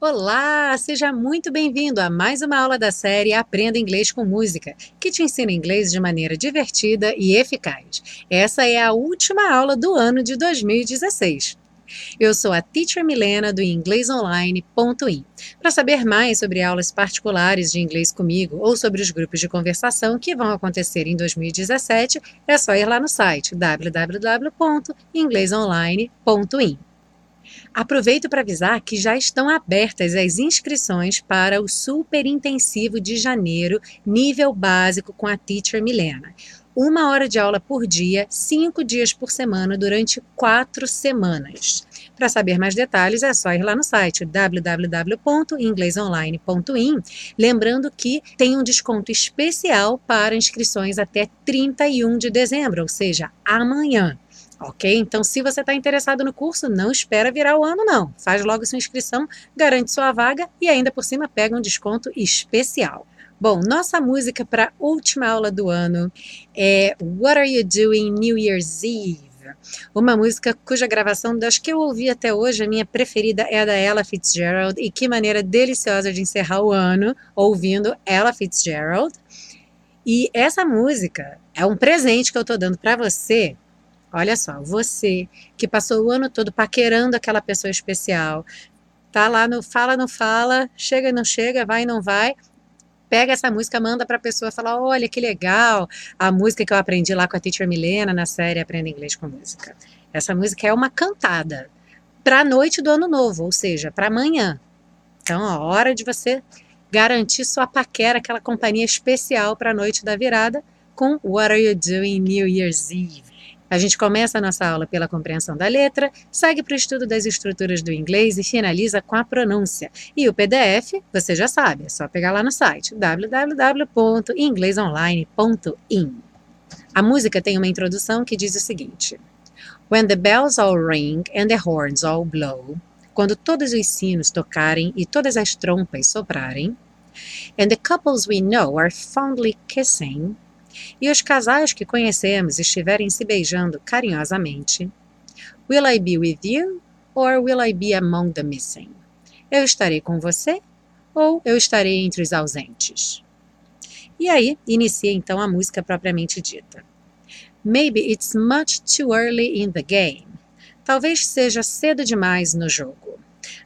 Olá, seja muito bem-vindo a mais uma aula da série Aprenda Inglês com Música, que te ensina inglês de maneira divertida e eficaz. Essa é a última aula do ano de 2016. Eu sou a Teacher Milena do inglesonline.in. Para saber mais sobre aulas particulares de inglês comigo ou sobre os grupos de conversação que vão acontecer em 2017, é só ir lá no site www.inglesonline.in. Aproveito para avisar que já estão abertas as inscrições para o Super Intensivo de Janeiro, nível básico com a Teacher Milena. Uma hora de aula por dia, cinco dias por semana, durante quatro semanas. Para saber mais detalhes, é só ir lá no site www.inglesonline.in. Lembrando que tem um desconto especial para inscrições até 31 de dezembro, ou seja, amanhã. Ok? Então, se você está interessado no curso, não espera virar o ano, não. Faz logo sua inscrição, garante sua vaga e ainda por cima pega um desconto especial. Bom, nossa música para última aula do ano é What Are You Doing New Year's Eve? Uma música cuja gravação das que eu ouvi até hoje, a minha preferida é a da Ella Fitzgerald, e que maneira deliciosa de encerrar o ano ouvindo Ella Fitzgerald. E essa música é um presente que eu estou dando para você Olha só, você que passou o ano todo paquerando aquela pessoa especial, tá lá no fala, não fala, chega, não chega, vai, não vai. Pega essa música, manda para a pessoa falar: olha que legal, a música que eu aprendi lá com a teacher Milena na série Aprenda Inglês com Música. Essa música é uma cantada para a noite do ano novo, ou seja, para amanhã. Então, a hora de você garantir sua paquera, aquela companhia especial para a noite da virada com What Are You Doing New Year's Eve? A gente começa a nossa aula pela compreensão da letra, segue para o estudo das estruturas do inglês e finaliza com a pronúncia. E o PDF, você já sabe, é só pegar lá no site www.inglesonline.in. A música tem uma introdução que diz o seguinte: When the bells all ring and the horns all blow, quando todos os sinos tocarem e todas as trompas soprarem, and the couples we know are fondly kissing, e os casais que conhecemos estiverem se beijando carinhosamente, Will I be with you or will I be among the missing? Eu estarei com você ou eu estarei entre os ausentes? E aí inicia então a música propriamente dita. Maybe it's much too early in the game. Talvez seja cedo demais no jogo.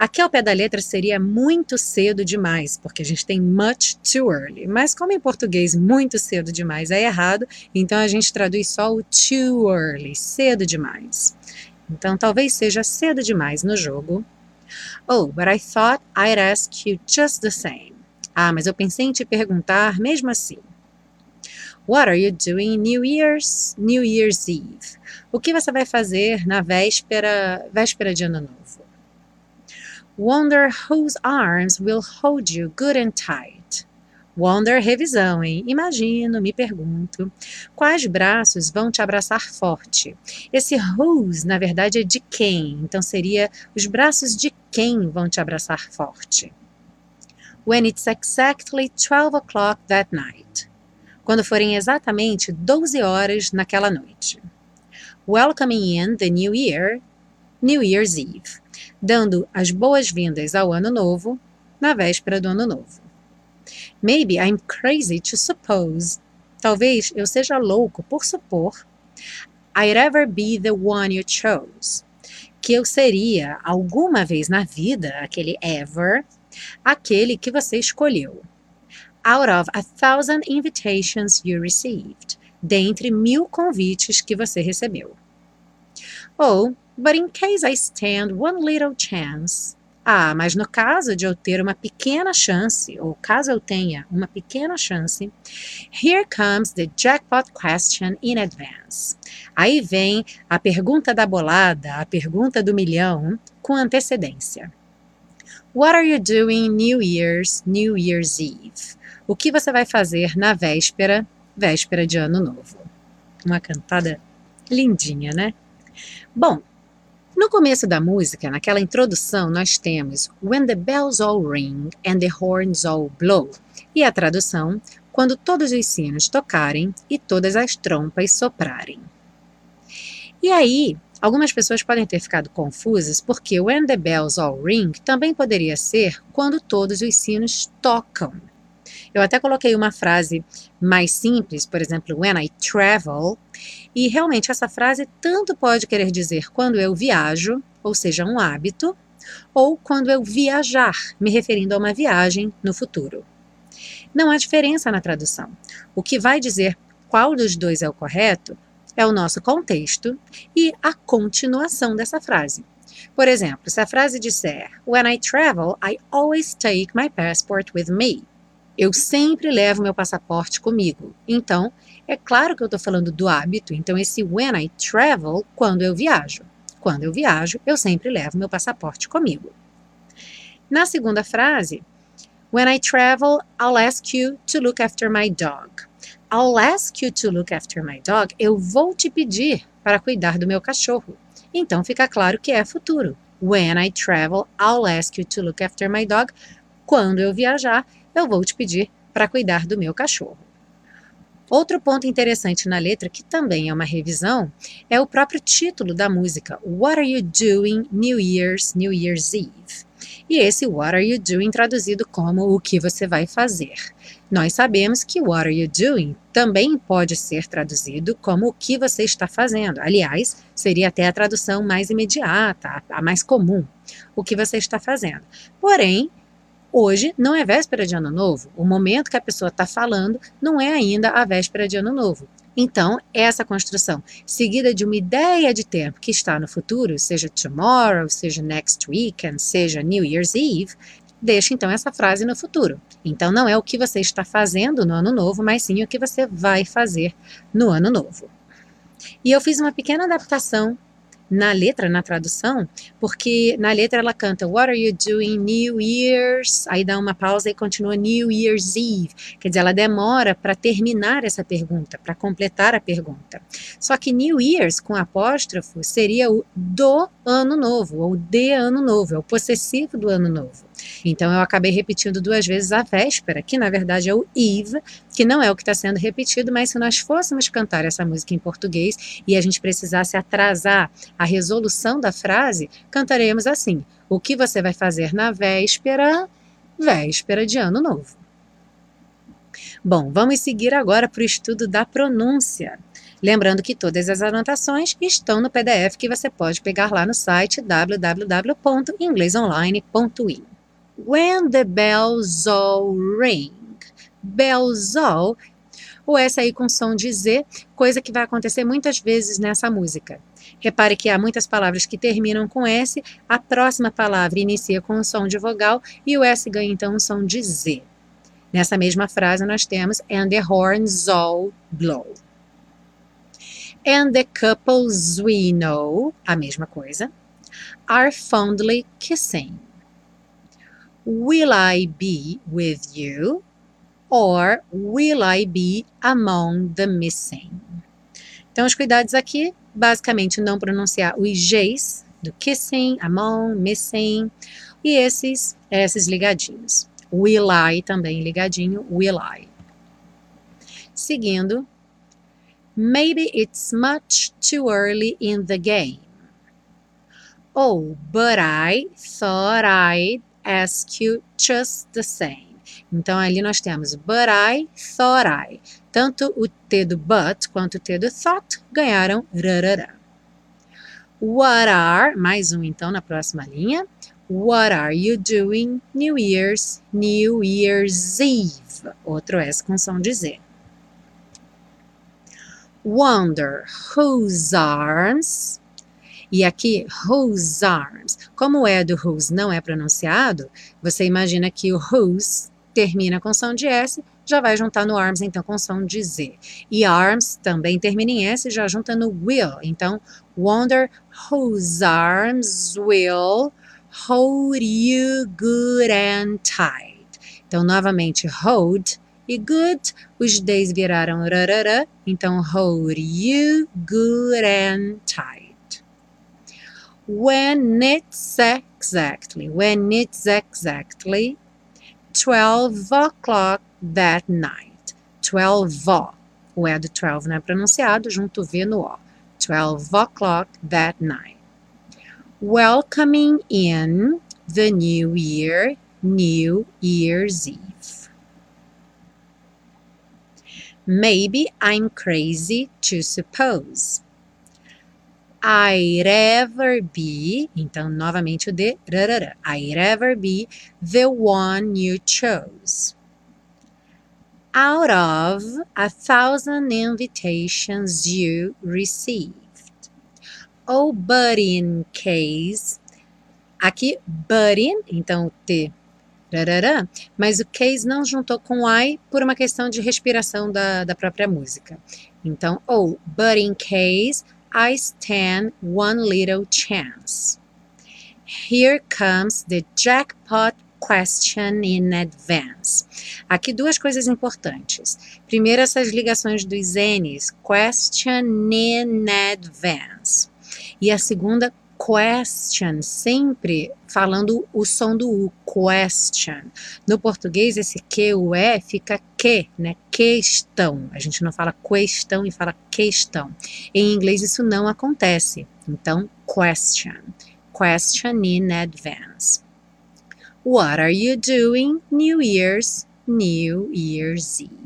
Aqui ao pé da letra seria muito cedo demais, porque a gente tem much too early. Mas como em português muito cedo demais é errado, então a gente traduz só o too early, cedo demais. Então talvez seja cedo demais no jogo. Oh, but I thought I'd ask you just the same. Ah, mas eu pensei em te perguntar mesmo assim. What are you doing New Year's, New Year's Eve? O que você vai fazer na véspera, véspera de Ano Novo? Wonder whose arms will hold you good and tight. Wonder, revisão, hein? Imagino, me pergunto, quais braços vão te abraçar forte? Esse whose, na verdade, é de quem, então seria os braços de quem vão te abraçar forte. When it's exactly 12 o'clock that night. Quando forem exatamente 12 horas naquela noite. Welcoming in the new year, New Year's Eve dando as boas-vindas ao Ano Novo na véspera do Ano Novo. Maybe I'm crazy to suppose. Talvez eu seja louco por supor. I'd ever be the one you chose. Que eu seria, alguma vez na vida, aquele ever, aquele que você escolheu. Out of a thousand invitations you received. Dentre mil convites que você recebeu. Ou But in case I stand one little chance. Ah, mas no caso de eu ter uma pequena chance, ou caso eu tenha uma pequena chance, here comes the jackpot question in advance. Aí vem a pergunta da bolada, a pergunta do milhão, com antecedência. What are you doing New Year's, New Year's Eve? O que você vai fazer na véspera, véspera de Ano Novo? Uma cantada lindinha, né? Bom, no começo da música, naquela introdução, nós temos When the bells all ring and the horns all blow. E a tradução, quando todos os sinos tocarem e todas as trompas soprarem. E aí, Algumas pessoas podem ter ficado confusas porque When the Bells All Ring também poderia ser quando todos os sinos tocam. Eu até coloquei uma frase mais simples, por exemplo, When I travel, e realmente essa frase tanto pode querer dizer quando eu viajo, ou seja, um hábito, ou quando eu viajar, me referindo a uma viagem no futuro. Não há diferença na tradução. O que vai dizer qual dos dois é o correto é o nosso contexto e a continuação dessa frase. Por exemplo, se a frase disser When I travel, I always take my passport with me. Eu sempre levo meu passaporte comigo. Então, é claro que eu estou falando do hábito. Então, esse when I travel, quando eu viajo. Quando eu viajo, eu sempre levo meu passaporte comigo. Na segunda frase, When I travel, I'll ask you to look after my dog. I'll ask you to look after my dog. Eu vou te pedir para cuidar do meu cachorro. Então fica claro que é futuro. When I travel, I'll ask you to look after my dog. Quando eu viajar, eu vou te pedir para cuidar do meu cachorro. Outro ponto interessante na letra, que também é uma revisão, é o próprio título da música, What Are You Doing New Year's, New Year's Eve? E esse What Are You Doing traduzido como O que você vai fazer. Nós sabemos que What Are You Doing também pode ser traduzido como O que você está fazendo. Aliás, seria até a tradução mais imediata, a mais comum. O que você está fazendo. Porém, Hoje não é véspera de ano novo. O momento que a pessoa está falando não é ainda a véspera de ano novo. Então, essa construção, seguida de uma ideia de tempo que está no futuro, seja tomorrow, seja next weekend, seja New Year's Eve, deixa então essa frase no futuro. Então, não é o que você está fazendo no ano novo, mas sim o que você vai fazer no ano novo. E eu fiz uma pequena adaptação na letra, na tradução, porque na letra ela canta What are you doing New Year's? Aí dá uma pausa e continua New Year's Eve. Quer dizer, ela demora para terminar essa pergunta, para completar a pergunta. Só que New Year's com apóstrofo seria o do ano novo, ou de ano novo, é o possessivo do ano novo. Então eu acabei repetindo duas vezes a véspera, que na verdade é o Eve, que não é o que está sendo repetido, mas se nós fôssemos cantar essa música em português e a gente precisasse atrasar a resolução da frase, cantaremos assim: O que você vai fazer na véspera? Véspera de Ano Novo. Bom, vamos seguir agora para o estudo da pronúncia. Lembrando que todas as anotações estão no PDF que você pode pegar lá no site www.inglesonline.in. When the bells all ring. Bells all, o S aí com som de Z, coisa que vai acontecer muitas vezes nessa música. Repare que há muitas palavras que terminam com S, a próxima palavra inicia com um som de vogal e o S ganha então um som de Z. Nessa mesma frase nós temos And the horns all blow. And the couples we know, a mesma coisa, are fondly kissing. Will I be with you? Or will I be among the missing? Então, os cuidados aqui, basicamente, não pronunciar os Gs do kissing, among, missing, e esses, esses ligadinhos. Will I também ligadinho, will I. Seguindo, maybe it's much too early in the game. Oh, but I thought I'd ask you just the same. Então ali nós temos but I, thought I. Tanto o T do but quanto o T do thought ganharam. What are, mais um então na próxima linha. What are you doing New Year's, New Year's Eve? Outro S com som de Z. Wonder whose arms e aqui, whose arms. Como é do whose não é pronunciado, você imagina que o whose termina com som de S, já vai juntar no arms, então, com som de Z. E arms também termina em S, já junta no will. Então, wonder whose arms will hold you good and tight. Então, novamente, hold e good, os Ds viraram rarara, então hold you good and tight when it's exactly, when it's exactly 12 o'clock that night. 12 O E do 12 não é pronunciado, junto o V no O. 12 o'clock that night. Welcoming in the new year, New Year's Eve. Maybe I'm crazy to suppose. I'd ever be, então novamente o rarara, I'd ever be the one you chose. Out of a thousand invitations you received. Oh, but in case. Aqui, but in, então T, rarara, mas o case não juntou com I por uma questão de respiração da, da própria música. Então, oh, but in case I stand one little chance. Here comes the jackpot question in advance. Aqui duas coisas importantes. Primeiro, essas ligações dos N's, question in advance. E a segunda, question, sempre falando o som do U, question. No português, esse que, o E, fica que, né? Questão. A gente não fala questão e fala questão. Em inglês, isso não acontece. Então, question. Question in advance. What are you doing New Year's, New Year's Eve?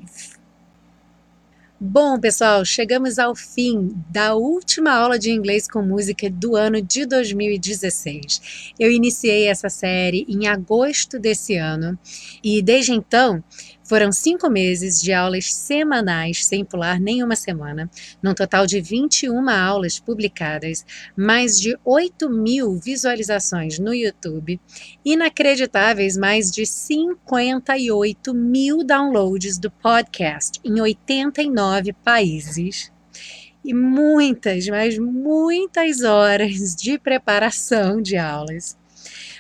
Bom, pessoal, chegamos ao fim da última aula de inglês com música do ano de 2016. Eu iniciei essa série em agosto desse ano e desde então foram cinco meses de aulas semanais, sem pular nenhuma semana, num total de 21 aulas publicadas, mais de 8 mil visualizações no YouTube, inacreditáveis mais de 58 mil downloads do podcast em 89 países e muitas, mas muitas horas de preparação de aulas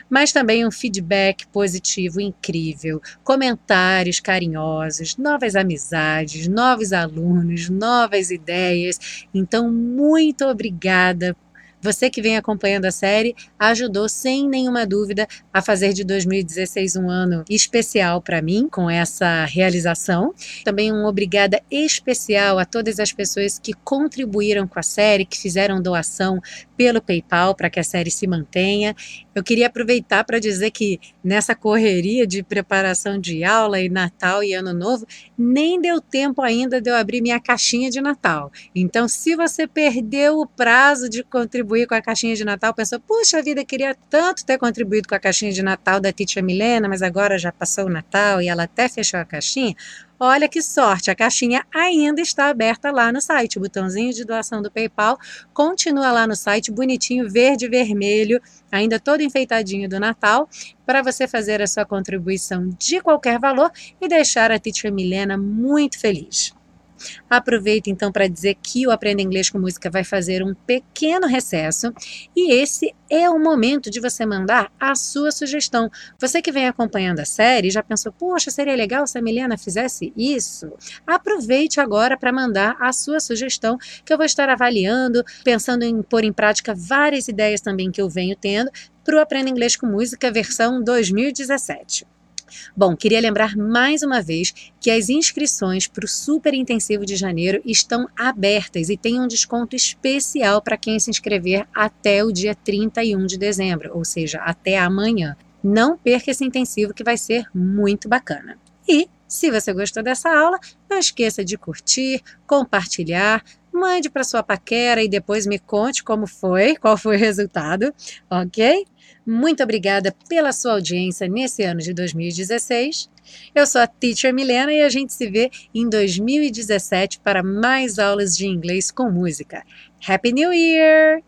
mas também um feedback positivo incrível, comentários carinhosos, novas amizades, novos alunos, novas ideias. Então, muito obrigada você que vem acompanhando a série ajudou sem nenhuma dúvida a fazer de 2016 um ano especial para mim com essa realização. Também um obrigada especial a todas as pessoas que contribuíram com a série, que fizeram doação pelo PayPal para que a série se mantenha. Eu queria aproveitar para dizer que nessa correria de preparação de aula e Natal e Ano Novo, nem deu tempo ainda de eu abrir minha caixinha de Natal. Então, se você perdeu o prazo de contribuir com a caixinha de Natal, pensou, puxa vida, queria tanto ter contribuído com a caixinha de Natal da Titia Milena, mas agora já passou o Natal e ela até fechou a caixinha. Olha que sorte, a caixinha ainda está aberta lá no site. O botãozinho de doação do PayPal continua lá no site, bonitinho, verde e vermelho, ainda todo enfeitadinho do Natal, para você fazer a sua contribuição de qualquer valor e deixar a Teacher Milena muito feliz. Aproveito então para dizer que o Aprenda Inglês com Música vai fazer um pequeno recesso e esse é o momento de você mandar a sua sugestão. Você que vem acompanhando a série já pensou, poxa, seria legal se a Milena fizesse isso? Aproveite agora para mandar a sua sugestão, que eu vou estar avaliando, pensando em pôr em prática várias ideias também que eu venho tendo para o Aprenda Inglês com Música versão 2017. Bom, queria lembrar mais uma vez que as inscrições para o Super Intensivo de janeiro estão abertas e tem um desconto especial para quem se inscrever até o dia 31 de dezembro, ou seja, até amanhã. Não perca esse intensivo que vai ser muito bacana. E se você gostou dessa aula, não esqueça de curtir, compartilhar, mande para sua paquera e depois me conte como foi, qual foi o resultado, ok? Muito obrigada pela sua audiência nesse ano de 2016. Eu sou a Teacher Milena e a gente se vê em 2017 para mais aulas de inglês com música. Happy New Year!